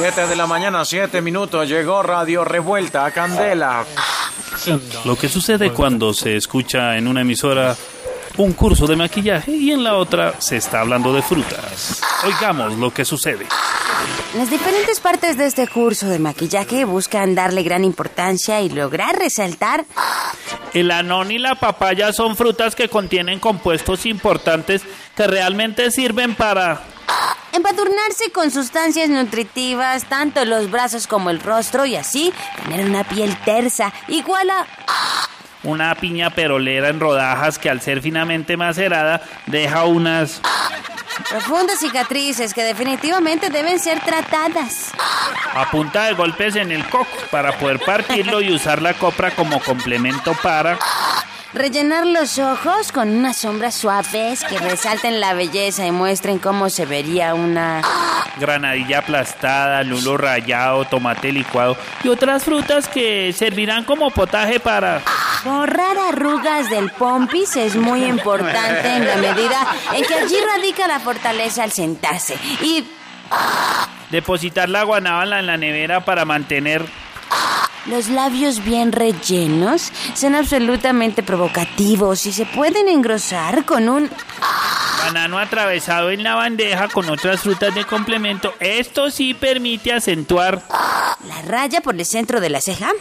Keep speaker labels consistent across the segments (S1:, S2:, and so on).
S1: 7 de la mañana, 7 minutos. Llegó Radio Revuelta a Candela.
S2: Lo que sucede cuando se escucha en una emisora un curso de maquillaje y en la otra se está hablando de frutas. Oigamos lo que sucede.
S3: Las diferentes partes de este curso de maquillaje buscan darle gran importancia y lograr resaltar
S4: El anón y la papaya son frutas que contienen compuestos importantes que realmente sirven para...
S3: empadurnarse con sustancias nutritivas, tanto los brazos como el rostro, y así tener una piel tersa, igual a
S4: Una piña perolera en rodajas que al ser finamente macerada deja unas...
S3: profundas cicatrices que definitivamente deben ser tratadas.
S4: a punta de golpes en el coco para poder partirlo y usar la copra como complemento para...
S3: Rellenar los ojos con unas sombras suaves que resalten la belleza y muestren cómo se vería una...
S4: granadilla aplastada, lulo rallado, tomate licuado y otras frutas que servirán como potaje para...
S3: Borrar arrugas del pompis es muy importante en la medida en que allí radica la fortaleza al sentarse. Y
S4: Depositar la guanábana en la nevera para mantener...
S3: los labios bien rellenos son absolutamente provocativos y se pueden engrosar con un...
S4: Banano atravesado en la bandeja con otras frutas de complemento. Esto sí permite acentuar...
S3: La raya por el centro de la ceja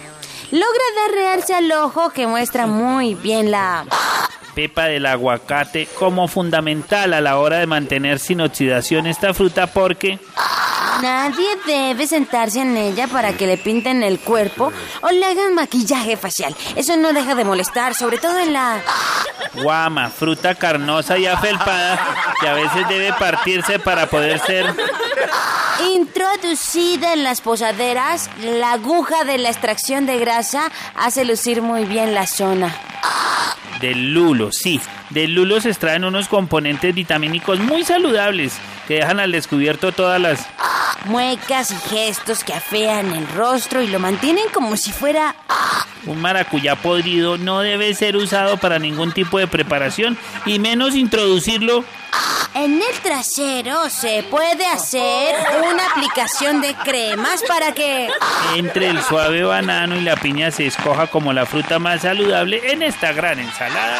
S3: logra dar realce al ojo que muestra muy bien la...
S4: pepa del aguacate como fundamental a la hora de mantener sin oxidación esta fruta porque
S3: Nadie debe sentarse en ella para que le pinten el cuerpo o le hagan maquillaje facial. Eso no deja de molestar, sobre todo en la...
S4: guama, fruta carnosa y afelpada que a veces debe partirse para poder ser
S3: Introducida en las posaderas, la aguja de la extracción de grasa hace lucir muy bien la zona.
S4: Del lulo, sí. Del lulo se extraen unos componentes vitamínicos muy saludables que dejan al descubierto todas las
S3: Muecas y gestos que afean el rostro y lo mantienen como si fuera...
S4: Un maracuyá podrido no debe ser usado para ningún tipo de preparación y menos introducirlo.
S3: En el trasero se puede hacer una aplicación de cremas para que...
S4: Entre el suave banano y la piña se escoja como la fruta más saludable en esta gran ensalada.